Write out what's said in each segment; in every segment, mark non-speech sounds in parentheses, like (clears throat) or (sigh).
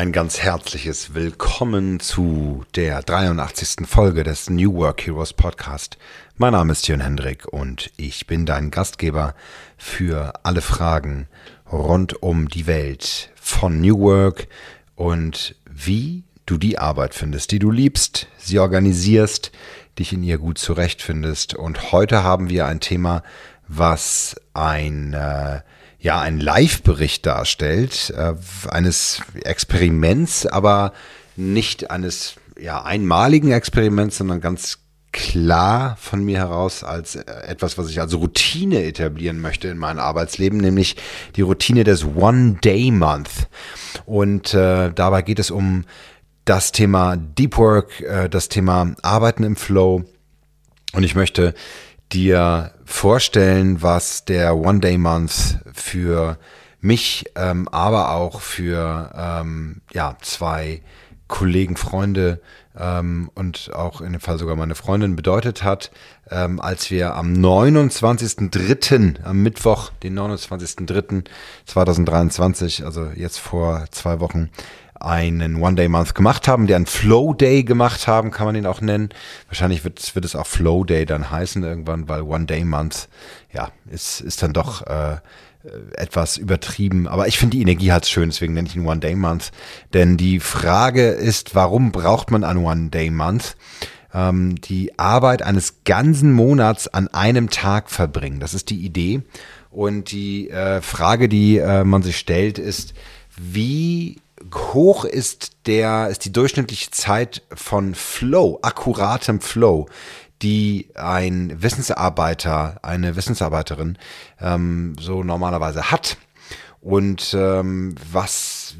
Ein ganz herzliches Willkommen zu der 83. Folge des New Work Heroes Podcast. Mein Name ist Jörn Hendrik und ich bin dein Gastgeber für alle Fragen rund um die Welt von New Work und wie du die Arbeit findest, die du liebst, sie organisierst, dich in ihr gut zurechtfindest. Und heute haben wir ein Thema, was ein äh, ja ein Live-Bericht darstellt, äh, eines Experiments, aber nicht eines ja, einmaligen Experiments, sondern ganz klar von mir heraus als äh, etwas, was ich als Routine etablieren möchte in meinem Arbeitsleben, nämlich die Routine des One-Day-Month. Und äh, dabei geht es um das Thema Deep Work, äh, das Thema Arbeiten im Flow. Und ich möchte dir vorstellen, was der One-Day-Month für mich, ähm, aber auch für ähm, ja, zwei Kollegen, Freunde ähm, und auch in dem Fall sogar meine Freundin bedeutet hat, ähm, als wir am 29.03., am Mittwoch, den 29.03.2023, also jetzt vor zwei Wochen, einen One-Day-Month gemacht haben, der einen Flow-Day gemacht haben, kann man ihn auch nennen. Wahrscheinlich wird, wird es auch Flow-Day dann heißen irgendwann, weil One-Day-Month, ja, ist, ist dann doch äh, etwas übertrieben. Aber ich finde die Energie halt schön, deswegen nenne ich ihn One-Day-Month. Denn die Frage ist, warum braucht man einen One-Day-Month? Ähm, die Arbeit eines ganzen Monats an einem Tag verbringen. Das ist die Idee. Und die äh, Frage, die äh, man sich stellt, ist, wie hoch ist der, ist die durchschnittliche Zeit von Flow, akkuratem Flow, die ein Wissensarbeiter, eine Wissensarbeiterin ähm, so normalerweise hat. Und ähm, was,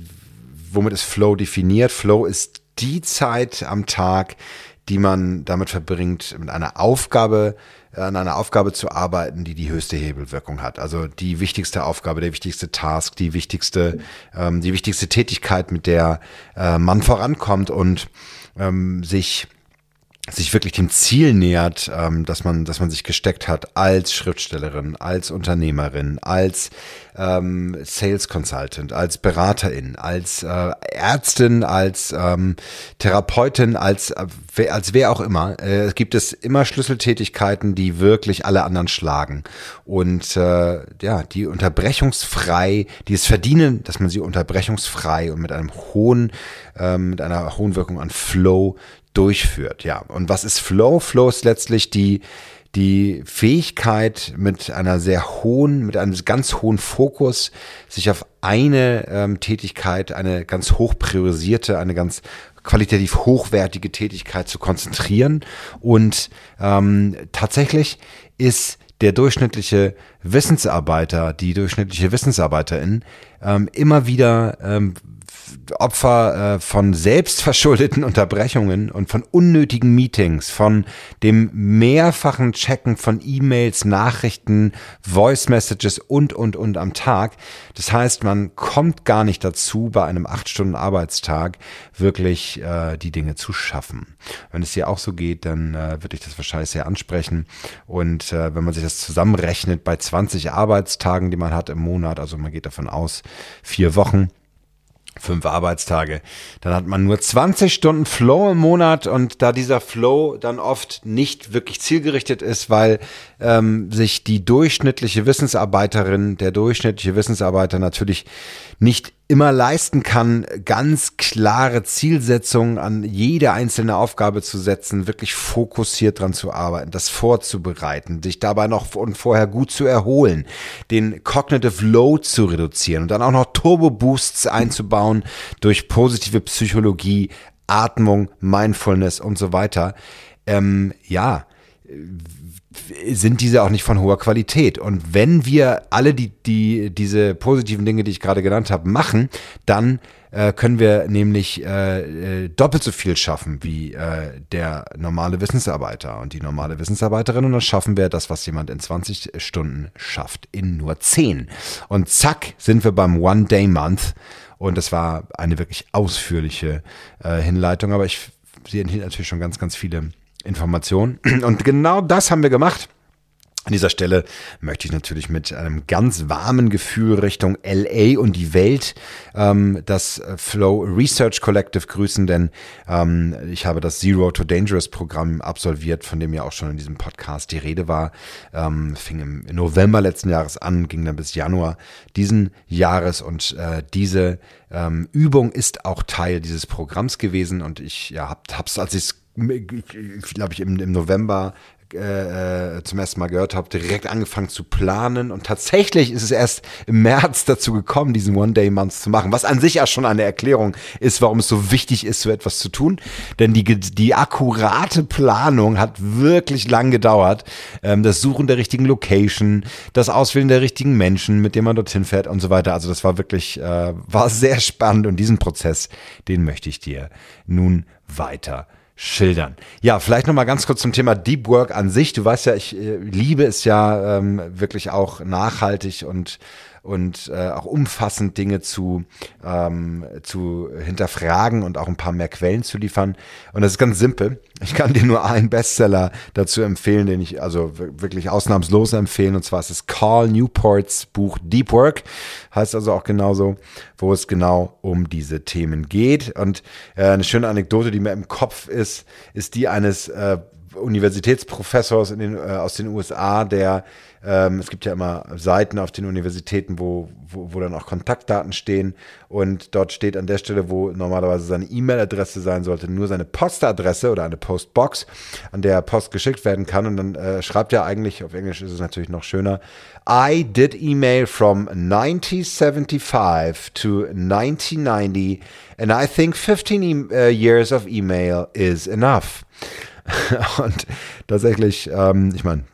womit ist Flow definiert? Flow ist die Zeit am Tag, die man damit verbringt, mit einer Aufgabe an einer Aufgabe zu arbeiten, die die höchste Hebelwirkung hat. Also die wichtigste Aufgabe, der wichtigste Task, die wichtigste, ähm, die wichtigste Tätigkeit, mit der äh, man vorankommt und ähm, sich sich wirklich dem Ziel nähert, ähm, dass man, dass man sich gesteckt hat als Schriftstellerin, als Unternehmerin, als ähm, Sales Consultant, als Beraterin, als äh, Ärztin, als ähm, Therapeutin, als äh, als wer auch immer. Äh, gibt es immer Schlüsseltätigkeiten, die wirklich alle anderen schlagen und äh, ja, die unterbrechungsfrei, die es verdienen, dass man sie unterbrechungsfrei und mit einem hohen, ähm, mit einer hohen Wirkung an Flow durchführt. Ja, und was ist Flow? Flow ist letztlich die die Fähigkeit mit einer sehr hohen, mit einem ganz hohen Fokus, sich auf eine ähm, Tätigkeit, eine ganz hoch priorisierte, eine ganz qualitativ hochwertige Tätigkeit zu konzentrieren. Und ähm, tatsächlich ist der durchschnittliche Wissensarbeiter, die durchschnittliche Wissensarbeiterin ähm, immer wieder ähm, Opfer äh, von selbstverschuldeten (laughs) Unterbrechungen und von unnötigen Meetings, von dem mehrfachen Checken von E-Mails, Nachrichten, Voice Messages und, und, und am Tag. Das heißt, man kommt gar nicht dazu, bei einem acht Stunden Arbeitstag wirklich äh, die Dinge zu schaffen. Wenn es dir auch so geht, dann äh, würde ich das wahrscheinlich sehr ansprechen. Und äh, wenn man sich das zusammenrechnet bei 20 Arbeitstagen, die man hat im Monat, also man geht davon aus, vier Wochen, fünf Arbeitstage. Dann hat man nur 20 Stunden Flow im Monat und da dieser Flow dann oft nicht wirklich zielgerichtet ist, weil ähm, sich die durchschnittliche Wissensarbeiterin, der durchschnittliche Wissensarbeiter natürlich nicht immer leisten kann, ganz klare Zielsetzungen an jede einzelne Aufgabe zu setzen, wirklich fokussiert dran zu arbeiten, das vorzubereiten, sich dabei noch und vorher gut zu erholen, den Cognitive Load zu reduzieren und dann auch noch Turbo Boosts einzubauen durch positive Psychologie, Atmung, Mindfulness und so weiter. Ähm, ja, sind diese auch nicht von hoher Qualität. Und wenn wir alle die, die, diese positiven Dinge, die ich gerade genannt habe, machen, dann äh, können wir nämlich äh, äh, doppelt so viel schaffen wie äh, der normale Wissensarbeiter und die normale Wissensarbeiterin. Und dann schaffen wir das, was jemand in 20 Stunden schafft, in nur 10. Und zack, sind wir beim One-Day-Month. Und das war eine wirklich ausführliche äh, Hinleitung, aber ich, enthielt natürlich schon ganz, ganz viele Informationen. (clears throat) Und genau das haben wir gemacht. An dieser Stelle möchte ich natürlich mit einem ganz warmen Gefühl Richtung LA und die Welt ähm, das äh, Flow Research Collective grüßen, denn ähm, ich habe das Zero to Dangerous Programm absolviert, von dem ja auch schon in diesem Podcast die Rede war. Ähm, fing im November letzten Jahres an, ging dann bis Januar diesen Jahres und äh, diese ähm, Übung ist auch Teil dieses Programms gewesen und ich ja, hab, hab's, als ich glaube ich, im, im November äh, äh, zum ersten Mal gehört habe, direkt angefangen zu planen. Und tatsächlich ist es erst im März dazu gekommen, diesen One-Day-Month zu machen, was an sich ja schon eine Erklärung ist, warum es so wichtig ist, so etwas zu tun. Denn die, die akkurate Planung hat wirklich lang gedauert. Ähm, das Suchen der richtigen Location, das Auswählen der richtigen Menschen, mit denen man dorthin fährt und so weiter. Also das war wirklich, äh, war sehr spannend und diesen Prozess, den möchte ich dir nun weiter schildern. Ja, vielleicht noch mal ganz kurz zum Thema Deep Work an sich. Du weißt ja, ich äh, liebe es ja ähm, wirklich auch nachhaltig und und äh, auch umfassend Dinge zu, ähm, zu hinterfragen und auch ein paar mehr Quellen zu liefern. Und das ist ganz simpel. Ich kann dir nur einen Bestseller dazu empfehlen, den ich also wirklich ausnahmslos empfehlen. Und zwar ist es Carl Newports Buch Deep Work. Heißt also auch genauso, wo es genau um diese Themen geht. Und äh, eine schöne Anekdote, die mir im Kopf ist, ist die eines äh, Universitätsprofessors den, äh, aus den USA, der ähm, es gibt ja immer Seiten auf den Universitäten, wo, wo, wo dann auch Kontaktdaten stehen und dort steht an der Stelle, wo normalerweise seine E-Mail-Adresse sein sollte, nur seine Postadresse oder eine Postbox, an der Post geschickt werden kann und dann äh, schreibt er eigentlich, auf Englisch ist es natürlich noch schöner, I did email from 1975 to 1990 and I think 15 e uh, years of email is enough. (laughs) und tatsächlich, ähm, ich meine,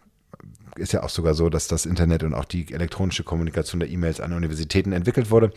ist ja auch sogar so, dass das Internet und auch die elektronische Kommunikation der E-Mails an Universitäten entwickelt wurde.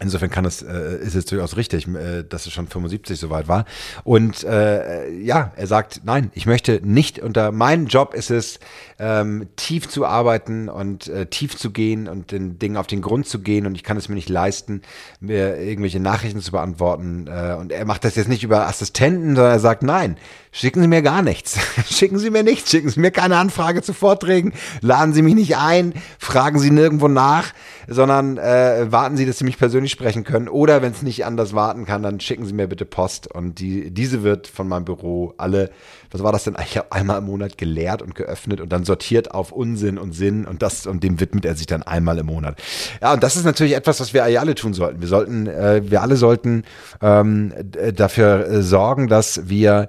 Insofern kann es, äh, ist es durchaus richtig, äh, dass es schon 75 soweit war. Und äh, ja, er sagt, nein, ich möchte nicht unter, mein Job ist es, ähm, tief zu arbeiten und äh, tief zu gehen und den Dingen auf den Grund zu gehen und ich kann es mir nicht leisten, mir irgendwelche Nachrichten zu beantworten. Äh, und er macht das jetzt nicht über Assistenten, sondern er sagt, nein, schicken Sie mir gar nichts. (laughs) schicken Sie mir nichts, schicken Sie mir keine Anfrage zu Vorträgen, laden Sie mich nicht ein, fragen Sie nirgendwo nach, sondern äh, warten Sie, dass Sie mich persönlich sprechen können. Oder wenn es nicht anders warten kann, dann schicken Sie mir bitte Post. Und die, diese wird von meinem Büro alle, was war das denn? Ich habe einmal im Monat geleert und geöffnet und dann sortiert auf Unsinn und Sinn und das und dem widmet er sich dann einmal im Monat. Ja, und das ist natürlich etwas, was wir alle tun sollten. Wir sollten, äh, wir alle sollten ähm, dafür äh, sorgen, dass wir,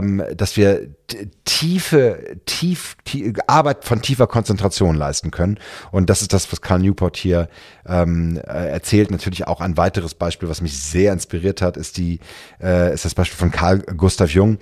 ähm, dass wir tiefe, tief, tief, Arbeit von tiefer Konzentration leisten können. Und das ist das, was Carl Newport hier ähm, äh, erzählt. Natürlich auch ein weiteres Beispiel, was mich sehr inspiriert hat, ist die, äh, ist das Beispiel von Carl Gustav Jung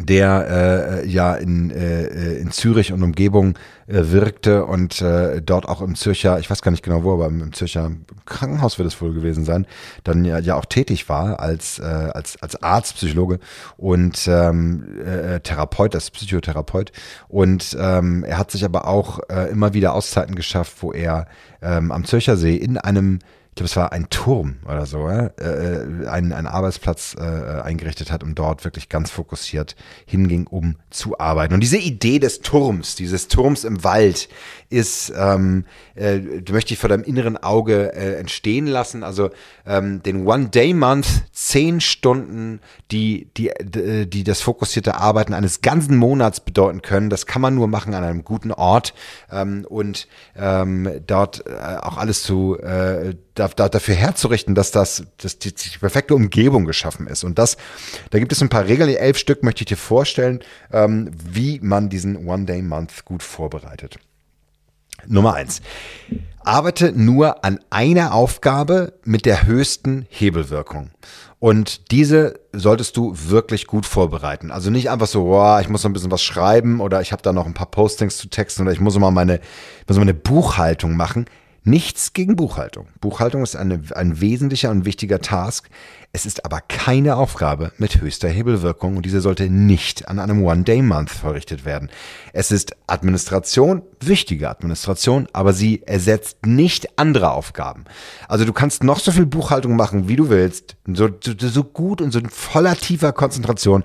der äh, ja in, äh, in Zürich und Umgebung äh, wirkte und äh, dort auch im Zürcher, ich weiß gar nicht genau wo, aber im Zürcher Krankenhaus wird es wohl gewesen sein, dann ja, ja auch tätig war als, äh, als, als Arzt, Psychologe und ähm, äh, Therapeut, als Psychotherapeut. Und ähm, er hat sich aber auch äh, immer wieder Auszeiten geschafft, wo er ähm, am Zürcher See in einem glaube, es war ein Turm oder so, äh, äh, einen, einen Arbeitsplatz äh, eingerichtet hat und dort wirklich ganz fokussiert hinging, um zu arbeiten. Und diese Idee des Turms, dieses Turms im Wald, ist, ähm, äh, du möchtest dich vor deinem inneren Auge äh, entstehen lassen. Also ähm, den One-Day-Month, zehn Stunden, die, die, die das fokussierte Arbeiten eines ganzen Monats bedeuten können, das kann man nur machen an einem guten Ort ähm, und ähm, dort äh, auch alles zu äh, da, da, dafür herzurichten, dass das dass die, die perfekte Umgebung geschaffen ist. Und das, da gibt es ein paar Regeln, elf Stück möchte ich dir vorstellen, ähm, wie man diesen One-Day-Month gut vorbereitet. Nummer eins. Arbeite nur an einer Aufgabe mit der höchsten Hebelwirkung. Und diese solltest du wirklich gut vorbereiten. Also nicht einfach so, boah, ich muss noch ein bisschen was schreiben oder ich habe da noch ein paar Postings zu texten oder ich muss mal meine, muss mal eine Buchhaltung machen. Nichts gegen Buchhaltung. Buchhaltung ist eine, ein wesentlicher und wichtiger Task. Es ist aber keine Aufgabe mit höchster Hebelwirkung und diese sollte nicht an einem One-Day-Month verrichtet werden. Es ist Administration, wichtige Administration, aber sie ersetzt nicht andere Aufgaben. Also du kannst noch so viel Buchhaltung machen, wie du willst, so, so, gut und so voller tiefer Konzentration.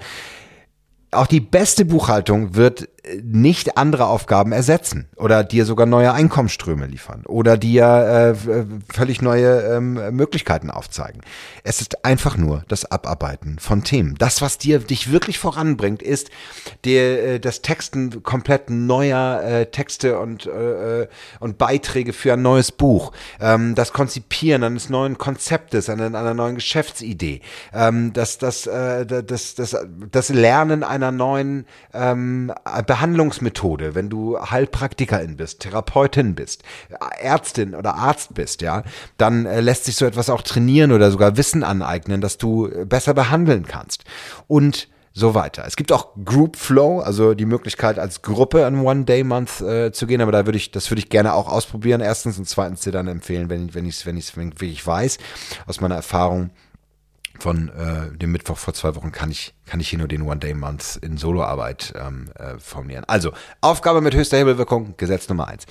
Auch die beste Buchhaltung wird nicht andere Aufgaben ersetzen oder dir sogar neue Einkommensströme liefern oder dir äh, völlig neue ähm, Möglichkeiten aufzeigen. Es ist einfach nur das Abarbeiten von Themen. Das, was dir dich wirklich voranbringt, ist der, äh, das Texten komplett neuer äh, Texte und, äh, und Beiträge für ein neues Buch, ähm, das Konzipieren eines neuen Konzeptes, einer, einer neuen Geschäftsidee, ähm, das, das, äh, das, das, das Lernen einer neuen ähm, Behandlungsmethode, wenn du Heilpraktikerin bist, Therapeutin bist, Ärztin oder Arzt bist, ja, dann äh, lässt sich so etwas auch trainieren oder sogar Wissen aneignen, dass du äh, besser behandeln kannst. Und so weiter. Es gibt auch Group Flow, also die Möglichkeit als Gruppe an One Day Month äh, zu gehen, aber da würde ich, das würde ich gerne auch ausprobieren. Erstens und zweitens dir dann empfehlen, wenn, wenn ich es, wenn ich es wirklich weiß, aus meiner Erfahrung von äh, dem Mittwoch vor zwei Wochen kann ich, kann ich hier nur den One-Day-Month in Soloarbeit ähm, äh, formulieren. Also, Aufgabe mit höchster Hebelwirkung, Gesetz Nummer eins.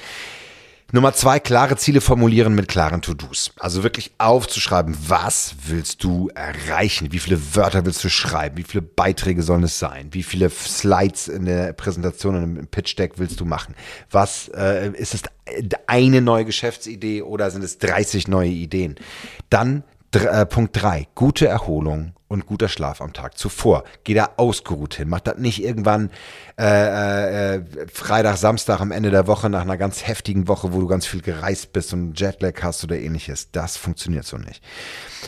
Nummer zwei, klare Ziele formulieren mit klaren To-Dos. Also wirklich aufzuschreiben, was willst du erreichen? Wie viele Wörter willst du schreiben? Wie viele Beiträge sollen es sein? Wie viele Slides in der Präsentation und im Pitch Deck willst du machen? Was äh, ist es eine neue Geschäftsidee oder sind es 30 neue Ideen? Dann äh, Punkt drei: gute Erholung und guter Schlaf am Tag zuvor. Geh da ausgeruht hin. Mach das nicht irgendwann äh, äh, Freitag, Samstag am Ende der Woche nach einer ganz heftigen Woche, wo du ganz viel gereist bist und Jetlag hast oder ähnliches. Das funktioniert so nicht.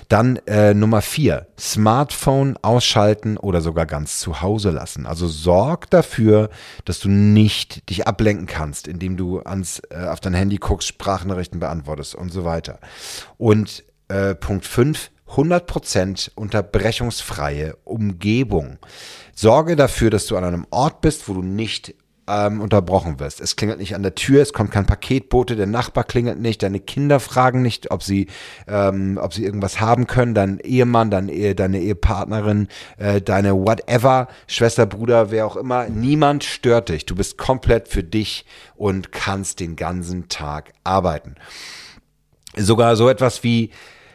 Dann äh, Nummer vier, Smartphone ausschalten oder sogar ganz zu Hause lassen. Also sorg dafür, dass du nicht dich ablenken kannst, indem du ans, äh, auf dein Handy guckst, Sprachnachrichten beantwortest und so weiter. Und äh, Punkt 5, 100% unterbrechungsfreie Umgebung. Sorge dafür, dass du an einem Ort bist, wo du nicht ähm, unterbrochen wirst. Es klingelt nicht an der Tür, es kommt kein Paketbote, der Nachbar klingelt nicht, deine Kinder fragen nicht, ob sie, ähm, ob sie irgendwas haben können, dein Ehemann, dein Ehe, deine Ehepartnerin, äh, deine whatever, Schwester, Bruder, wer auch immer. Niemand stört dich. Du bist komplett für dich und kannst den ganzen Tag arbeiten. Sogar so etwas wie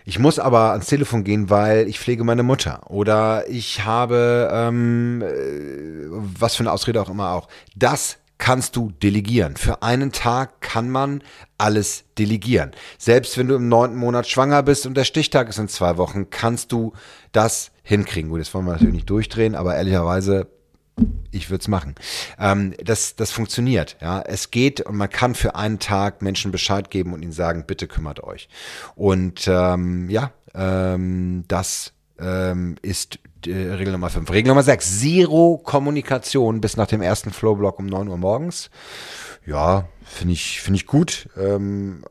ich muss aber ans Telefon gehen, weil ich pflege meine Mutter. Oder ich habe, ähm, äh, was für eine Ausrede auch immer auch. Das kannst du delegieren. Für einen Tag kann man alles delegieren. Selbst wenn du im neunten Monat schwanger bist und der Stichtag ist in zwei Wochen, kannst du das hinkriegen. Gut, das wollen wir natürlich nicht durchdrehen, aber ehrlicherweise ich würde es machen. Ähm, das, das funktioniert. Ja, es geht und man kann für einen Tag Menschen Bescheid geben und ihnen sagen, bitte kümmert euch. Und ähm, ja, ähm, das ähm, ist äh, Regel Nummer 5. Regel Nummer 6. Zero Kommunikation bis nach dem ersten Flowblock um 9 Uhr morgens. Ja, finde ich, finde ich gut. Ähm,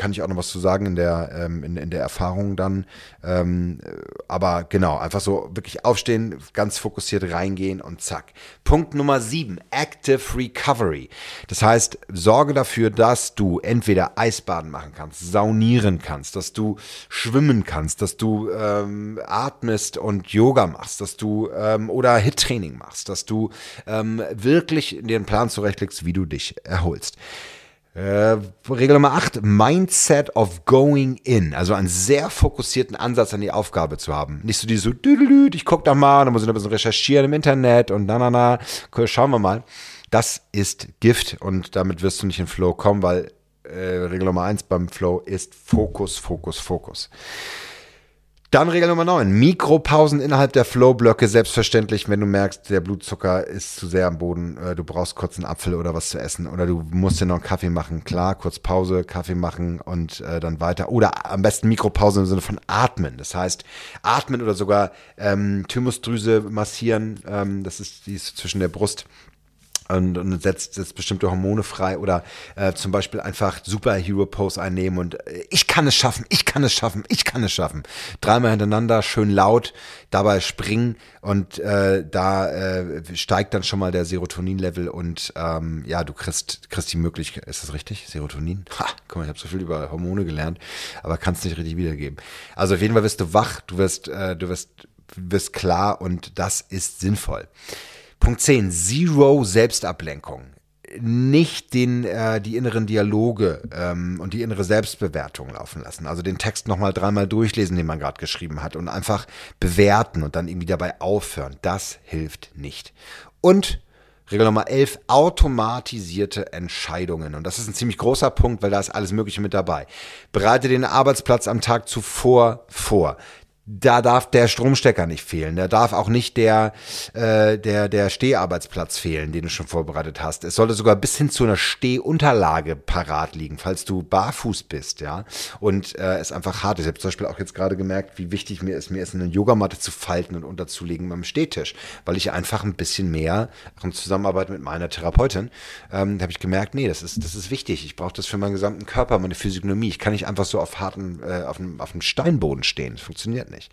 kann ich auch noch was zu sagen in der, ähm, in, in der Erfahrung dann. Ähm, aber genau, einfach so wirklich aufstehen, ganz fokussiert reingehen und zack. Punkt Nummer sieben, Active Recovery. Das heißt, sorge dafür, dass du entweder Eisbaden machen kannst, saunieren kannst, dass du schwimmen kannst, dass du ähm, atmest und Yoga machst, dass du ähm, oder Hit-Training machst, dass du ähm, wirklich den Plan zurechtlegst, wie du dich erholst. Äh, Regel Nummer 8, Mindset of Going In. Also einen sehr fokussierten Ansatz an die Aufgabe zu haben. Nicht so die so, ich guck da mal, dann muss ich noch ein bisschen recherchieren im Internet und na, na, na. Schauen wir mal. Das ist Gift und damit wirst du nicht in Flow kommen, weil äh, Regel Nummer 1 beim Flow ist Fokus, Fokus, Fokus. Dann Regel Nummer 9. Mikropausen innerhalb der Flow-Blöcke. Selbstverständlich, wenn du merkst, der Blutzucker ist zu sehr am Boden, äh, du brauchst kurz einen Apfel oder was zu essen oder du musst dir noch einen Kaffee machen. Klar, kurz Pause, Kaffee machen und äh, dann weiter. Oder am besten Mikropause im Sinne von atmen. Das heißt, atmen oder sogar ähm, Thymusdrüse massieren. Ähm, das ist, die ist zwischen der Brust und, und setzt, setzt bestimmte Hormone frei oder äh, zum Beispiel einfach Superhero-Pose einnehmen und äh, ich kann es schaffen, ich kann es schaffen, ich kann es schaffen. Dreimal hintereinander, schön laut, dabei springen und äh, da äh, steigt dann schon mal der Serotonin-Level und ähm, ja, du kriegst, kriegst die Möglichkeit, ist das richtig? Serotonin? Ha, guck mal, ich habe so viel über Hormone gelernt, aber kannst nicht richtig wiedergeben. Also auf jeden Fall wirst du wach, du wirst, äh, du wirst, wirst klar und das ist sinnvoll. Punkt 10, Zero Selbstablenkung. Nicht den, äh, die inneren Dialoge ähm, und die innere Selbstbewertung laufen lassen. Also den Text nochmal dreimal durchlesen, den man gerade geschrieben hat und einfach bewerten und dann irgendwie dabei aufhören. Das hilft nicht. Und Regel Nummer 11, automatisierte Entscheidungen. Und das ist ein ziemlich großer Punkt, weil da ist alles Mögliche mit dabei. Bereite den Arbeitsplatz am Tag zuvor vor da darf der Stromstecker nicht fehlen. Da darf auch nicht der, äh, der, der Steharbeitsplatz fehlen, den du schon vorbereitet hast. Es sollte sogar bis hin zu einer Stehunterlage parat liegen, falls du barfuß bist, ja. Und äh, es einfach hart ist. Ich habe zum Beispiel auch jetzt gerade gemerkt, wie wichtig mir ist, mir ist eine Yogamatte zu falten und unterzulegen beim Stehtisch, weil ich einfach ein bisschen mehr, auch in Zusammenarbeit mit meiner Therapeutin, ähm, habe ich gemerkt, nee, das ist, das ist wichtig. Ich brauche das für meinen gesamten Körper, meine Physiognomie. Ich kann nicht einfach so auf harten, äh, auf einem, auf einem Steinboden stehen. Das funktioniert nicht nicht.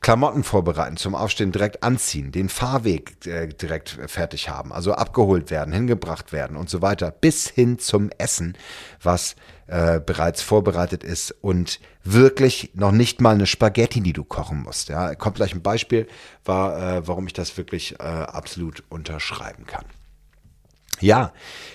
Klamotten vorbereiten, zum Aufstehen direkt anziehen, den Fahrweg äh, direkt fertig haben, also abgeholt werden, hingebracht werden und so weiter, bis hin zum Essen, was äh, bereits vorbereitet ist und wirklich noch nicht mal eine Spaghetti, die du kochen musst. Ja, kommt gleich ein Beispiel, war, äh, warum ich das wirklich äh, absolut unterschreiben kann. Ja,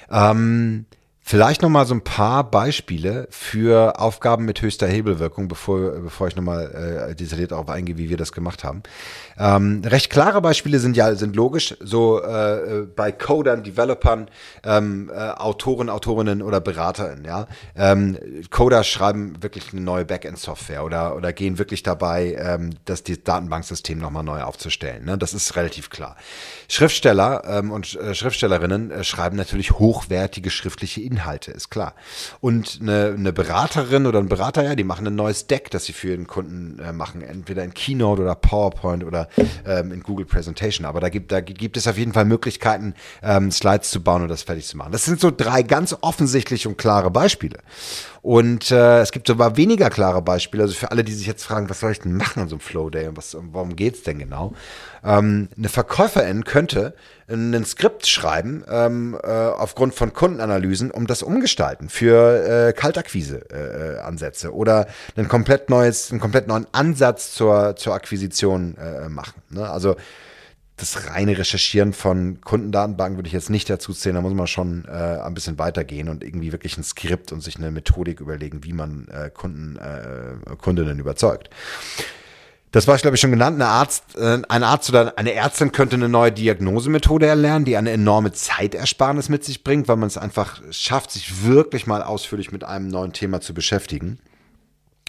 ähm, Vielleicht nochmal so ein paar Beispiele für Aufgaben mit höchster Hebelwirkung, bevor, bevor ich nochmal äh, detailliert darauf eingehe, wie wir das gemacht haben. Ähm, recht klare Beispiele sind ja sind logisch, so äh, bei Codern, Developern, ähm, äh, Autoren, Autorinnen oder BeraterInnen. Ja? Ähm, Coder schreiben wirklich eine neue Backend-Software oder, oder gehen wirklich dabei, ähm, das die Datenbanksystem nochmal neu aufzustellen. Ne? Das ist relativ klar. Schriftsteller ähm, und äh, Schriftstellerinnen äh, schreiben natürlich hochwertige schriftliche Inhalte. Inhalte, ist klar. Und eine, eine Beraterin oder ein Berater, ja, die machen ein neues Deck, das sie für ihren Kunden äh, machen, entweder in Keynote oder PowerPoint oder ähm, in Google Presentation. Aber da gibt, da gibt es auf jeden Fall Möglichkeiten, ähm, Slides zu bauen und das fertig zu machen. Das sind so drei ganz offensichtliche und klare Beispiele. Und äh, es gibt sogar weniger klare Beispiele. Also für alle, die sich jetzt fragen, was soll ich denn machen an so einem Flow Day und was, warum geht's denn genau? Ähm, eine Verkäuferin könnte ein Skript schreiben ähm, äh, aufgrund von Kundenanalysen, um das umgestalten für äh, Kaltakquise-Ansätze äh, oder ein komplett neues, einen komplett neuen Ansatz zur, zur Akquisition äh, machen. Ne? Also das reine Recherchieren von Kundendatenbanken würde ich jetzt nicht dazu zählen. Da muss man schon äh, ein bisschen weitergehen und irgendwie wirklich ein Skript und sich eine Methodik überlegen, wie man äh, Kunden, äh, Kundinnen überzeugt. Das war ich, glaube ich, schon genannt. Eine Arzt, äh, ein Arzt oder eine Ärztin könnte eine neue Diagnosemethode erlernen, die eine enorme Zeitersparnis mit sich bringt, weil man es einfach schafft, sich wirklich mal ausführlich mit einem neuen Thema zu beschäftigen.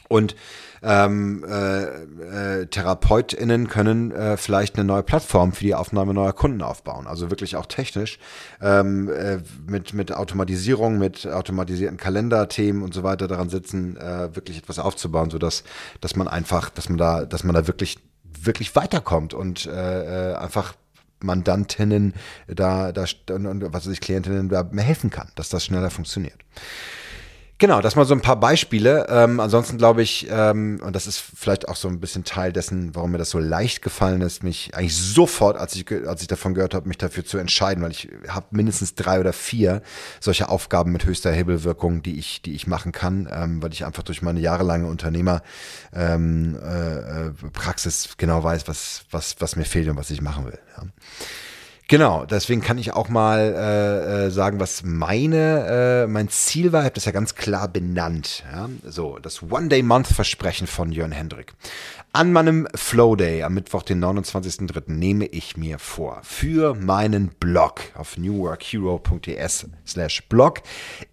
Und ähm, äh, äh, TherapeutInnen können äh, vielleicht eine neue Plattform für die Aufnahme neuer Kunden aufbauen. Also wirklich auch technisch ähm, äh, mit, mit Automatisierung, mit automatisierten Kalenderthemen und so weiter daran sitzen, äh, wirklich etwas aufzubauen, sodass dass man einfach, dass man da, dass man da wirklich, wirklich weiterkommt und äh, äh einfach Mandantinnen da, da und was weiß ich, Klientinnen da mehr helfen kann, dass das schneller funktioniert. Genau, das mal so ein paar Beispiele. Ähm, ansonsten glaube ich, ähm, und das ist vielleicht auch so ein bisschen Teil dessen, warum mir das so leicht gefallen ist, mich eigentlich sofort, als ich, als ich davon gehört habe, mich dafür zu entscheiden, weil ich habe mindestens drei oder vier solche Aufgaben mit höchster Hebelwirkung, die ich, die ich machen kann, ähm, weil ich einfach durch meine jahrelange Unternehmerpraxis ähm, äh, Praxis genau weiß, was, was, was mir fehlt und was ich machen will. Ja. Genau, deswegen kann ich auch mal äh, äh, sagen, was meine äh, mein Ziel war. Ich habe das ja ganz klar benannt. Ja? So, das One-Day-Month-Versprechen von Jörn Hendrik. An meinem Flow Day am Mittwoch, den 29.03. nehme ich mir vor, für meinen Blog auf newworkhero.ts slash blog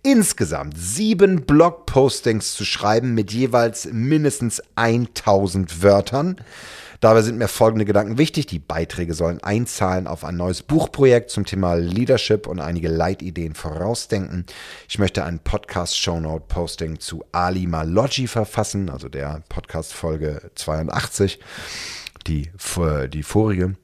insgesamt sieben Blog-Postings zu schreiben mit jeweils mindestens 1000 Wörtern Dabei sind mir folgende Gedanken wichtig. Die Beiträge sollen einzahlen auf ein neues Buchprojekt zum Thema Leadership und einige Leitideen vorausdenken. Ich möchte ein Podcast-Shownote-Posting zu Ali Maloggi verfassen, also der Podcast-Folge 82, die, die vorige.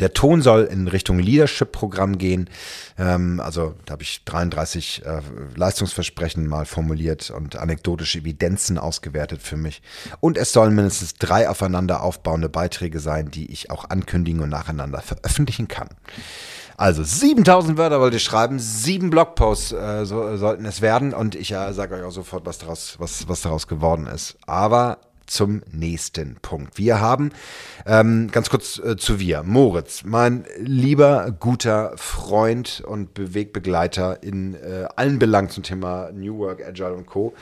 Der Ton soll in Richtung Leadership-Programm gehen. Ähm, also da habe ich 33 äh, Leistungsversprechen mal formuliert und anekdotische Evidenzen ausgewertet für mich. Und es sollen mindestens drei aufeinander aufbauende Beiträge sein, die ich auch ankündigen und nacheinander veröffentlichen kann. Also 7000 Wörter wollte ich schreiben, sieben Blogposts äh, so, sollten es werden und ich äh, sage euch auch sofort, was daraus, was, was daraus geworden ist. Aber zum nächsten Punkt. Wir haben, ähm, ganz kurz äh, zu wir, Moritz, mein lieber, guter Freund und Wegbegleiter in äh, allen Belangen zum Thema New Work, Agile und Co.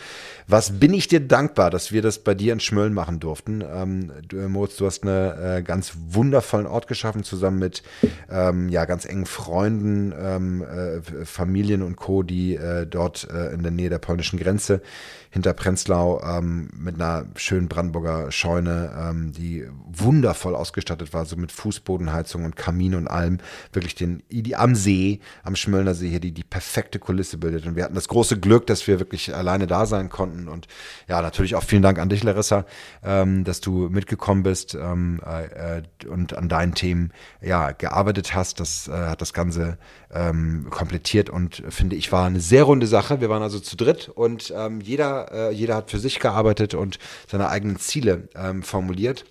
Was bin ich dir dankbar, dass wir das bei dir in Schmölln machen durften. Ähm, du, Moritz, du hast einen äh, ganz wundervollen Ort geschaffen, zusammen mit ähm, ja, ganz engen Freunden, ähm, äh, Familien und Co., die äh, dort äh, in der Nähe der polnischen Grenze hinter Prenzlau ähm, mit einer schönen Brandenburger Scheune, ähm, die wundervoll ausgestattet war, so mit Fußbodenheizung und Kamin und allem. Wirklich den, die, am See, am Schmöllner See hier, die die perfekte Kulisse bildet. Und wir hatten das große Glück, dass wir wirklich alleine da sein konnten. Und ja, natürlich auch vielen Dank an dich, Larissa, ähm, dass du mitgekommen bist ähm, äh, und an deinen Themen ja, gearbeitet hast. Das äh, hat das Ganze ähm, komplettiert und finde ich war eine sehr runde Sache. Wir waren also zu dritt und ähm, jeder, äh, jeder hat für sich gearbeitet und seine eigenen Ziele ähm, formuliert.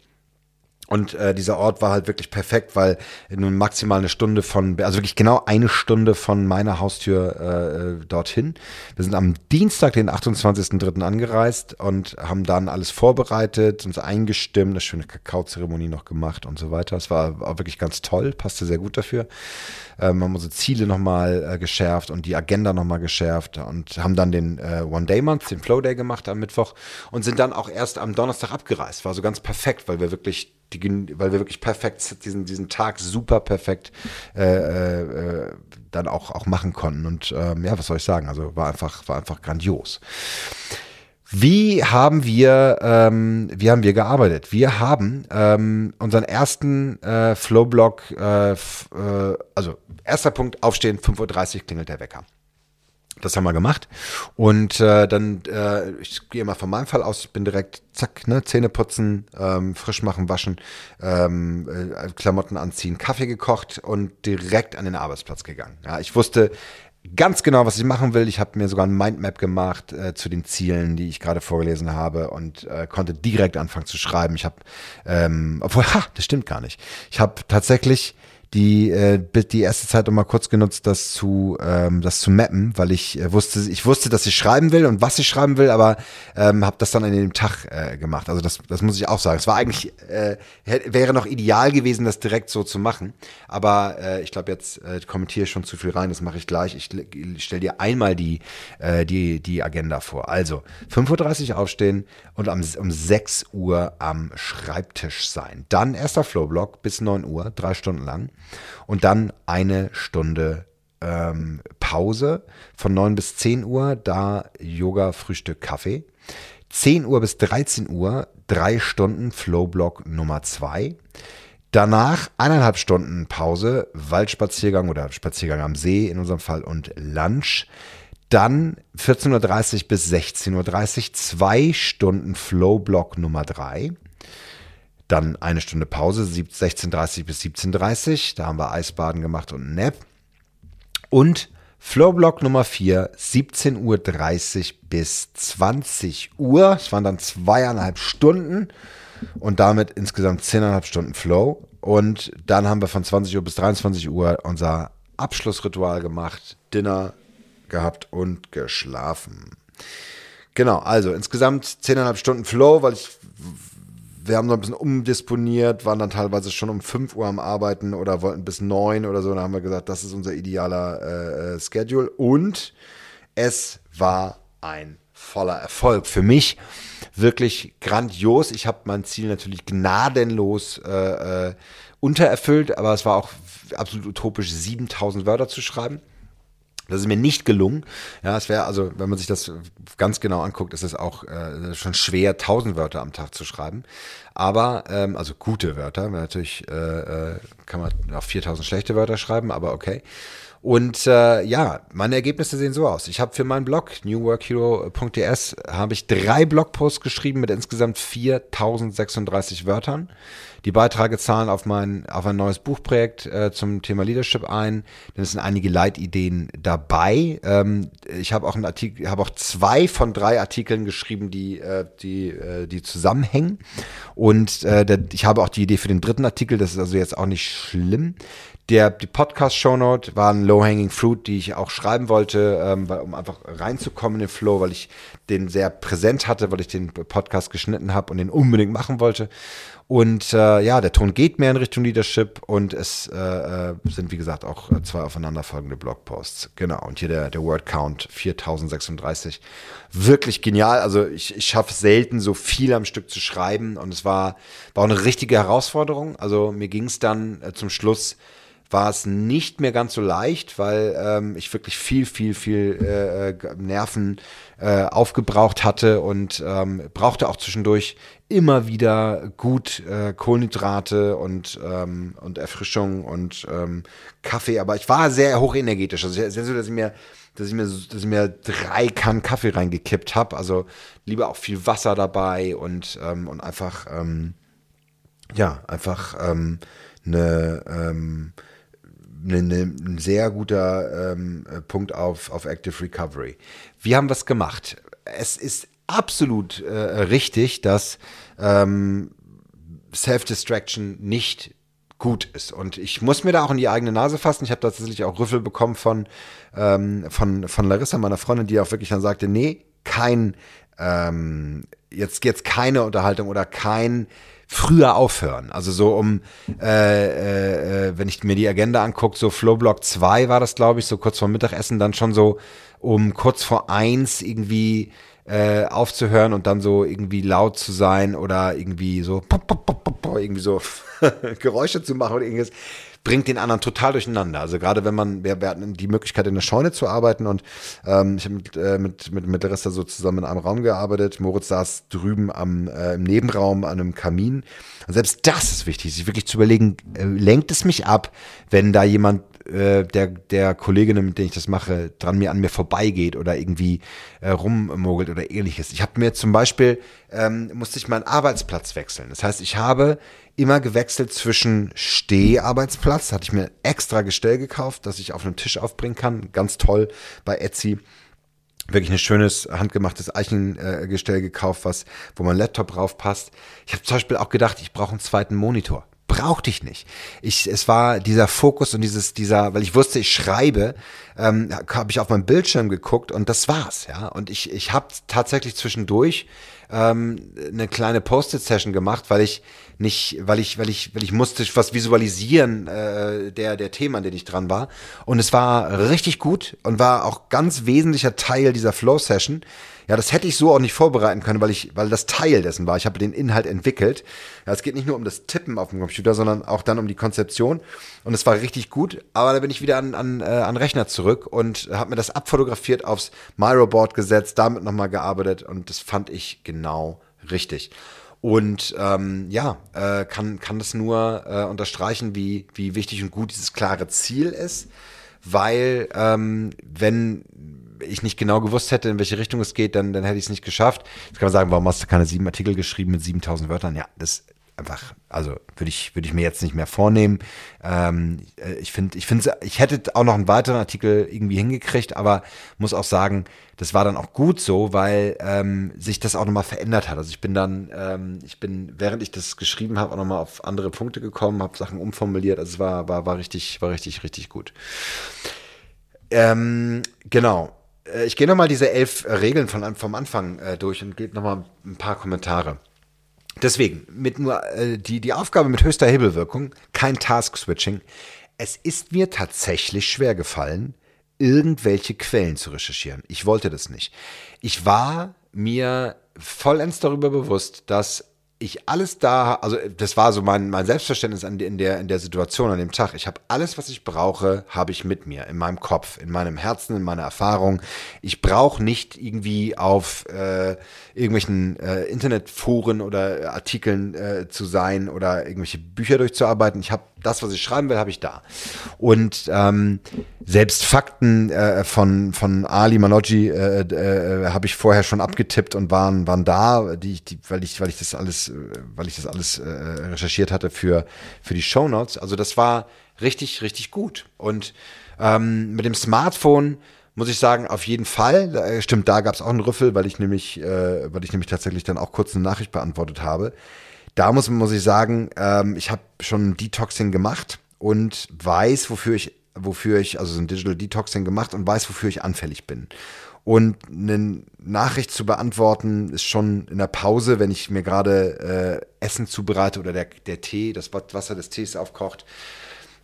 Und äh, dieser Ort war halt wirklich perfekt, weil nur maximal eine Stunde von, also wirklich genau eine Stunde von meiner Haustür äh, äh dorthin. Wir sind am Dienstag, den 28.03. angereist und haben dann alles vorbereitet, uns eingestimmt, eine schöne Kakaozeremonie noch gemacht und so weiter. Es war, war wirklich ganz toll, passte sehr gut dafür ähm, haben unsere Ziele nochmal äh, geschärft und die Agenda nochmal geschärft und haben dann den äh, One-Day-Month, den Flow-Day gemacht am Mittwoch und sind dann auch erst am Donnerstag abgereist. War so ganz perfekt, weil wir wirklich die, weil wir wirklich perfekt diesen, diesen Tag super perfekt äh, äh, dann auch, auch machen konnten. Und ähm, ja, was soll ich sagen? Also war einfach, war einfach grandios. Wie haben wir, ähm, wie haben wir gearbeitet? Wir haben ähm, unseren ersten äh, Flowblock, äh, äh, also erster Punkt, aufstehen, 5.30 Uhr klingelt der Wecker. Das haben wir gemacht. Und äh, dann, äh, ich gehe mal von meinem Fall aus, ich bin direkt, zack, ne, Zähne putzen, ähm, frisch machen, waschen, ähm, äh, Klamotten anziehen, Kaffee gekocht und direkt an den Arbeitsplatz gegangen. Ja, ich wusste, ganz genau, was ich machen will. Ich habe mir sogar ein Mindmap gemacht äh, zu den Zielen, die ich gerade vorgelesen habe und äh, konnte direkt anfangen zu schreiben. Ich habe, ähm, obwohl, ha, das stimmt gar nicht. Ich habe tatsächlich die, äh, die erste Zeit mal kurz genutzt, das zu, ähm, das zu mappen, weil ich äh, wusste, ich wusste, dass ich schreiben will und was ich schreiben will, aber ähm, habe das dann an dem Tag äh, gemacht. Also das, das muss ich auch sagen. Es war eigentlich, äh, wäre noch ideal gewesen, das direkt so zu machen. Aber äh, ich glaube, jetzt äh, kommentiere ich schon zu viel rein, das mache ich gleich. Ich, ich stelle dir einmal die, äh, die, die Agenda vor. Also 5.30 Uhr aufstehen und am, um 6 Uhr am Schreibtisch sein. Dann erster Flowblock bis 9 Uhr, drei Stunden lang und dann eine Stunde ähm, Pause von 9 bis 10 Uhr, da Yoga, Frühstück, Kaffee. 10 Uhr bis 13 Uhr, drei Stunden Flowblock Nummer 2. Danach eineinhalb Stunden Pause, Waldspaziergang oder Spaziergang am See in unserem Fall und Lunch. Dann 14.30 Uhr bis 16.30 Uhr, zwei Stunden Flowblock Nummer 3. Dann eine Stunde Pause, 16.30 bis 17.30 Da haben wir Eisbaden gemacht und einen Nap. Und Flowblock Nummer 4, 17.30 Uhr bis 20 Uhr. Das waren dann zweieinhalb Stunden und damit insgesamt zehneinhalb Stunden Flow. Und dann haben wir von 20 Uhr bis 23 Uhr unser Abschlussritual gemacht, Dinner gehabt und geschlafen. Genau, also insgesamt zehneinhalb Stunden Flow, weil ich wir haben noch ein bisschen umdisponiert, waren dann teilweise schon um 5 Uhr am Arbeiten oder wollten bis 9 oder so. Dann haben wir gesagt, das ist unser idealer äh, äh, Schedule. Und es war ein voller Erfolg. Für mich wirklich grandios. Ich habe mein Ziel natürlich gnadenlos äh, äh, untererfüllt, aber es war auch absolut utopisch, 7000 Wörter zu schreiben. Das ist mir nicht gelungen. Ja, es wäre also, wenn man sich das ganz genau anguckt, ist es auch äh, schon schwer, 1000 Wörter am Tag zu schreiben. Aber, ähm, also gute Wörter, natürlich äh, äh kann man auch 4000 schlechte Wörter schreiben, aber okay. Und äh, ja, meine Ergebnisse sehen so aus. Ich habe für meinen Blog newworkhero.ds habe ich drei Blogposts geschrieben mit insgesamt 4036 Wörtern. Die Beiträge zahlen auf mein, auf ein neues Buchprojekt äh, zum Thema Leadership ein. Denn es sind einige Leitideen dabei. Ähm, ich habe auch einen Artikel, habe auch zwei von drei Artikeln geschrieben, die, äh, die, äh, die zusammenhängen. Und äh, der, ich habe auch die Idee für den dritten Artikel. Das ist also jetzt auch nicht schlimm. Der, die Podcast-Shownote war ein Low-Hanging Fruit, die ich auch schreiben wollte, ähm, um einfach reinzukommen in den Flow, weil ich den sehr präsent hatte, weil ich den Podcast geschnitten habe und den unbedingt machen wollte. Und äh, ja, der Ton geht mehr in Richtung Leadership und es äh, äh sind, wie gesagt, auch äh, zwei aufeinanderfolgende Blogposts. Genau. Und hier der, der Word Count 4036. Wirklich genial. Also ich, ich schaffe selten so viel am Stück zu schreiben und es war, war auch eine richtige Herausforderung. Also mir ging es dann äh, zum Schluss war es nicht mehr ganz so leicht, weil ähm, ich wirklich viel, viel, viel äh, äh, Nerven äh, aufgebraucht hatte und ähm, brauchte auch zwischendurch immer wieder gut äh, Kohlenhydrate und, ähm, und Erfrischung und ähm, Kaffee. Aber ich war sehr hochenergetisch. Also sehr so, dass ich mir dass ich mir, dass ich mir drei Kannen Kaffee reingekippt habe. Also lieber auch viel Wasser dabei und, ähm, und einfach, ähm, ja, einfach ähm, eine, ähm, ein sehr guter ähm, Punkt auf, auf Active Recovery. Wir haben was gemacht. Es ist absolut äh, richtig, dass ähm, Self-Distraction nicht gut ist. Und ich muss mir da auch in die eigene Nase fassen. Ich habe tatsächlich auch Rüffel bekommen von, ähm, von, von Larissa, meiner Freundin, die auch wirklich dann sagte, nee, kein, ähm, jetzt, jetzt keine Unterhaltung oder kein früher aufhören. Also so um, äh, äh, äh wenn ich mir die Agenda angucke, so Flowblock 2 war das, glaube ich, so kurz vor Mittagessen, dann schon so um kurz vor eins irgendwie äh, aufzuhören und dann so irgendwie laut zu sein oder irgendwie so irgendwie so (laughs) Geräusche zu machen oder irgendwas bringt den anderen total durcheinander. Also gerade wenn man, wir, wir hatten die Möglichkeit in der Scheune zu arbeiten und ähm, ich habe mit, äh, mit, mit, mit Larissa so zusammen in einem Raum gearbeitet. Moritz saß drüben am, äh, im Nebenraum an einem Kamin. Und selbst das ist wichtig, sich wirklich zu überlegen, äh, lenkt es mich ab, wenn da jemand äh, der, der Kollegin, mit der ich das mache, dran mir an mir vorbeigeht oder irgendwie äh, rummogelt oder ähnliches. Ich habe mir zum Beispiel, ähm, musste ich meinen Arbeitsplatz wechseln. Das heißt, ich habe immer gewechselt zwischen Steharbeitsplatz, hatte ich mir extra Gestell gekauft, dass ich auf einem Tisch aufbringen kann. Ganz toll bei Etsy wirklich ein schönes handgemachtes Eichengestell gekauft, was, wo mein Laptop drauf passt. Ich habe zum Beispiel auch gedacht, ich brauche einen zweiten Monitor brauchte ich nicht. Ich, es war dieser Fokus und dieses, dieser, weil ich wusste, ich schreibe, ähm, habe ich auf meinem Bildschirm geguckt und das war's, ja. Und ich, ich habe tatsächlich zwischendurch ähm, eine kleine Post-it-Session gemacht, weil ich nicht, weil ich, weil ich, weil ich musste was visualisieren äh, der der Themen, an denen ich dran war. Und es war richtig gut und war auch ganz wesentlicher Teil dieser Flow-Session. Ja, das hätte ich so auch nicht vorbereiten können, weil ich, weil das Teil dessen war. Ich habe den Inhalt entwickelt. Ja, es geht nicht nur um das Tippen auf dem Computer, sondern auch dann um die Konzeption. Und es war richtig gut. Aber da bin ich wieder an, an, äh, an Rechner zurück und habe mir das abfotografiert, aufs Miro-Board gesetzt, damit nochmal gearbeitet und das fand ich genau richtig. Und ähm, ja, äh, kann, kann das nur äh, unterstreichen, wie, wie wichtig und gut dieses klare Ziel ist, weil ähm, wenn ich nicht genau gewusst hätte, in welche Richtung es geht, dann, dann hätte ich es nicht geschafft. Jetzt kann man sagen, warum hast du keine sieben Artikel geschrieben mit 7000 Wörtern? Ja, das einfach, also würde ich, würde ich mir jetzt nicht mehr vornehmen. Ähm, äh, ich finde, ich finde, ich hätte auch noch einen weiteren Artikel irgendwie hingekriegt, aber muss auch sagen, das war dann auch gut so, weil ähm, sich das auch nochmal verändert hat. Also ich bin dann, ähm, ich bin, während ich das geschrieben habe, auch nochmal auf andere Punkte gekommen, habe Sachen umformuliert. Also es war, war, war richtig, war richtig, richtig gut. Ähm, genau. Äh, ich gehe nochmal diese elf Regeln von, vom Anfang äh, durch und gebe nochmal ein paar Kommentare. Deswegen, mit nur äh, die, die Aufgabe mit höchster Hebelwirkung, kein Task-Switching. Es ist mir tatsächlich schwer gefallen, irgendwelche Quellen zu recherchieren. Ich wollte das nicht. Ich war mir vollends darüber bewusst, dass ich alles da, also das war so mein, mein Selbstverständnis an, in, der, in der Situation, an dem Tag. Ich habe alles, was ich brauche, habe ich mit mir, in meinem Kopf, in meinem Herzen, in meiner Erfahrung. Ich brauche nicht irgendwie auf äh, irgendwelchen äh, Internetforen oder Artikeln äh, zu sein oder irgendwelche Bücher durchzuarbeiten. Ich habe das, was ich schreiben will, habe ich da. Und ähm, selbst Fakten äh, von, von Ali Manoggi äh, äh, habe ich vorher schon abgetippt und waren, waren da, die, die, weil, ich, weil ich das alles, äh, weil ich das alles äh, recherchiert hatte für, für die Show Notes. Also das war richtig, richtig gut. Und ähm, mit dem Smartphone muss ich sagen, auf jeden Fall. Äh, stimmt, da gab es auch einen Rüffel, weil ich nämlich, äh, weil ich nämlich tatsächlich dann auch kurz eine Nachricht beantwortet habe. Da muss, muss ich sagen, ähm, ich habe schon Detoxing gemacht und weiß, wofür ich wofür ich, also so ein Digital Detoxing gemacht und weiß, wofür ich anfällig bin. Und eine Nachricht zu beantworten ist schon in der Pause, wenn ich mir gerade äh, Essen zubereite oder der, der Tee, das Wasser des Tees aufkocht.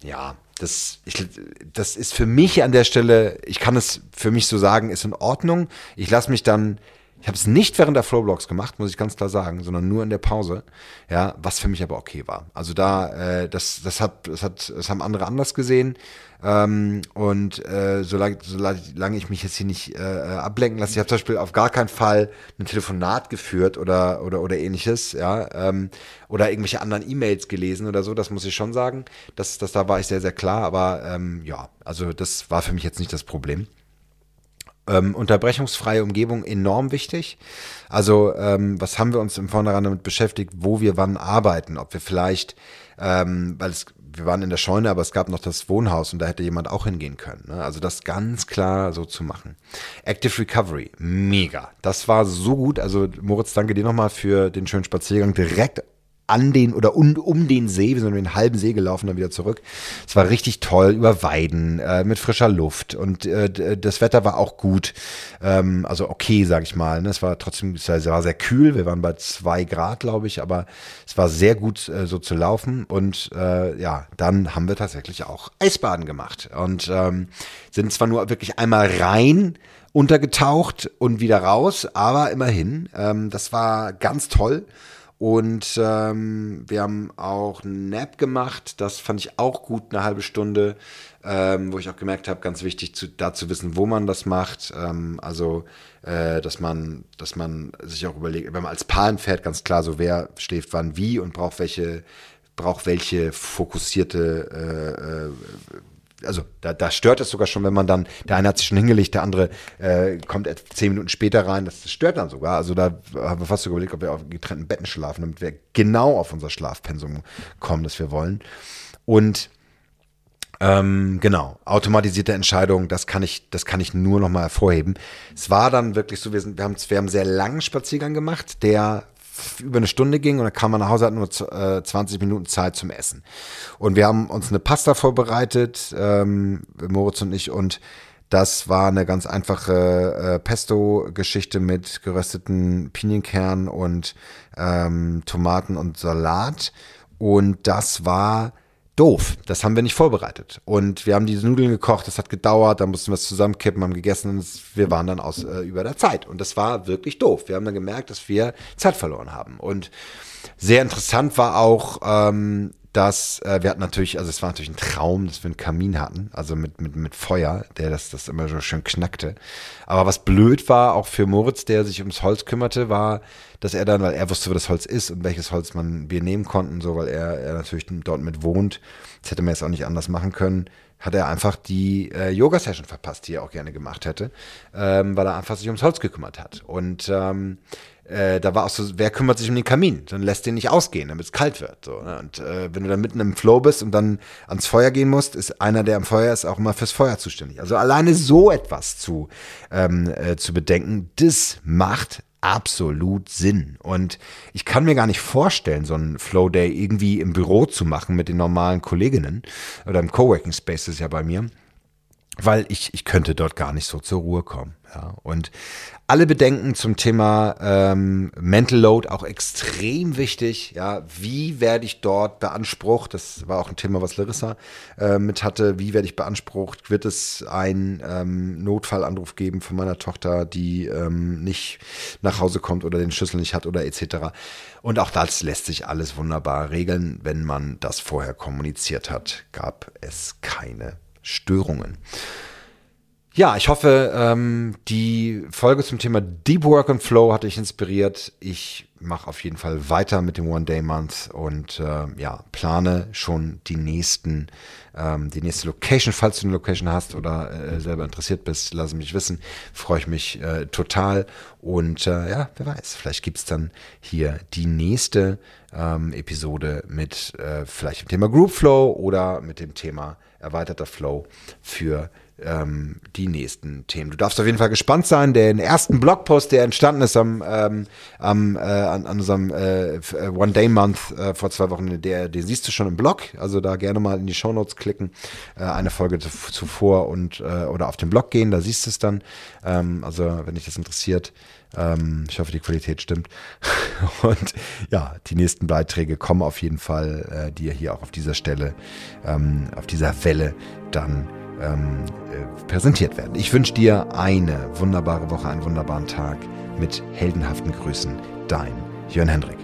Ja, das, ich, das ist für mich an der Stelle, ich kann es für mich so sagen, ist in Ordnung. Ich lasse mich dann ich habe es nicht während der Flowblocks gemacht, muss ich ganz klar sagen, sondern nur in der Pause. Ja, was für mich aber okay war. Also da, äh, das, das hat, das hat, das haben andere anders gesehen. Ähm, und äh, solange, solange ich mich jetzt hier nicht äh, ablenken lasse, ich habe zum Beispiel auf gar keinen Fall ein Telefonat geführt oder oder oder ähnliches, ja, ähm, oder irgendwelche anderen E-Mails gelesen oder so. Das muss ich schon sagen. Das, das da war ich sehr sehr klar. Aber ähm, ja, also das war für mich jetzt nicht das Problem. Ähm, unterbrechungsfreie Umgebung enorm wichtig. Also ähm, was haben wir uns im Vornherein damit beschäftigt, wo wir wann arbeiten, ob wir vielleicht, ähm, weil es wir waren in der Scheune, aber es gab noch das Wohnhaus und da hätte jemand auch hingehen können. Ne? Also das ganz klar so zu machen. Active Recovery, mega. Das war so gut. Also Moritz, danke dir nochmal für den schönen Spaziergang direkt an den oder um, um den See, wir sind um den halben See gelaufen, dann wieder zurück. Es war richtig toll, über Weiden, äh, mit frischer Luft und äh, das Wetter war auch gut, ähm, also okay, sag ich mal. Ne? Es war trotzdem, es war sehr kühl, wir waren bei zwei Grad, glaube ich, aber es war sehr gut äh, so zu laufen und äh, ja, dann haben wir tatsächlich auch Eisbaden gemacht und ähm, sind zwar nur wirklich einmal rein, untergetaucht und wieder raus, aber immerhin, ähm, das war ganz toll. Und ähm, wir haben auch einen Nap gemacht, das fand ich auch gut, eine halbe Stunde, ähm, wo ich auch gemerkt habe, ganz wichtig zu, da zu wissen, wo man das macht. Ähm, also, äh, dass man, dass man sich auch überlegt, wenn man als Palen fährt, ganz klar, so wer schläft wann wie und braucht welche, braucht welche fokussierte äh, äh, also da, da stört es sogar schon, wenn man dann, der eine hat sich schon hingelegt, der andere äh, kommt zehn Minuten später rein, das, stört dann sogar. Also da haben wir fast so überlegt, ob wir auf getrennten Betten schlafen, damit wir genau auf unser Schlafpensum kommen, das wir wollen. Und ähm, genau, automatisierte Entscheidung, das kann ich, das kann ich nur noch mal hervorheben. Es war dann wirklich so, wir, sind, wir, haben, wir haben einen sehr langen Spaziergang gemacht, der über eine Stunde ging und dann kam man nach Hause, hat nur 20 äh, Minuten Zeit zum Essen. Und wir haben uns eine Pasta vorbereitet, ähm, Moritz und ich, und das war eine ganz einfache äh, Pesto-Geschichte mit gerösteten Pinienkernen und ähm, Tomaten und Salat. Und das war doof. Das haben wir nicht vorbereitet. Und wir haben diese Nudeln gekocht, das hat gedauert, da mussten wir es zusammenkippen, haben gegessen und wir waren dann aus äh, über der Zeit. Und das war wirklich doof. Wir haben dann gemerkt, dass wir Zeit verloren haben. Und sehr interessant war auch, ähm, dass äh, wir hatten natürlich, also es war natürlich ein Traum, dass wir einen Kamin hatten, also mit, mit, mit Feuer, der das, das immer so schön knackte. Aber was blöd war, auch für Moritz, der sich ums Holz kümmerte, war, dass er dann, weil er wusste, wo das Holz ist und welches Holz man wir nehmen konnten, so weil er, er natürlich dort mit wohnt, das hätte man jetzt auch nicht anders machen können, hat er einfach die äh, Yoga-Session verpasst, die er auch gerne gemacht hätte, ähm, weil er einfach sich ums Holz gekümmert hat. Und ähm, äh, da war auch so, wer kümmert sich um den Kamin? Dann lässt den nicht ausgehen, damit es kalt wird. So, ne? Und äh, wenn du dann mitten im Flow bist und dann ans Feuer gehen musst, ist einer, der am Feuer ist, auch immer fürs Feuer zuständig. Also alleine so etwas zu, ähm, äh, zu bedenken, das macht absolut Sinn. Und ich kann mir gar nicht vorstellen, so einen Flow Day irgendwie im Büro zu machen mit den normalen Kolleginnen oder im Coworking Space ist ja bei mir, weil ich, ich könnte dort gar nicht so zur Ruhe kommen. Ja, und alle Bedenken zum Thema ähm, Mental Load auch extrem wichtig. Ja, wie werde ich dort beansprucht? Das war auch ein Thema, was Larissa äh, mit hatte. Wie werde ich beansprucht? Wird es einen ähm, Notfallanruf geben von meiner Tochter, die ähm, nicht nach Hause kommt oder den Schlüssel nicht hat oder etc. Und auch das lässt sich alles wunderbar regeln, wenn man das vorher kommuniziert hat. Gab es keine Störungen. Ja, ich hoffe, ähm, die Folge zum Thema Deep Work and Flow hat dich inspiriert. Ich mache auf jeden Fall weiter mit dem One Day Month und äh, ja, plane schon die nächsten, ähm, die nächste Location. Falls du eine Location hast oder äh, selber interessiert bist, lass mich wissen. Freue ich mich äh, total. Und äh, ja, wer weiß, vielleicht gibt's dann hier die nächste ähm, Episode mit vielleicht dem Thema Group Flow oder mit dem Thema erweiterter Flow für ähm, die nächsten Themen. Du darfst auf jeden Fall gespannt sein. Den ersten Blogpost, der entstanden ist am, ähm, am äh, an, an unserem äh, One Day Month äh, vor zwei Wochen, der, den siehst du schon im Blog. Also da gerne mal in die Show Notes klicken, äh, eine Folge zuvor und äh, oder auf den Blog gehen, da siehst du es dann. Ähm, also wenn dich das interessiert. Ähm, ich hoffe, die Qualität stimmt. (laughs) Und ja, die nächsten Beiträge kommen auf jeden Fall äh, dir hier auch auf dieser Stelle, ähm, auf dieser Welle dann ähm, äh, präsentiert werden. Ich wünsche dir eine wunderbare Woche, einen wunderbaren Tag mit heldenhaften Grüßen. Dein Jörn Hendrik.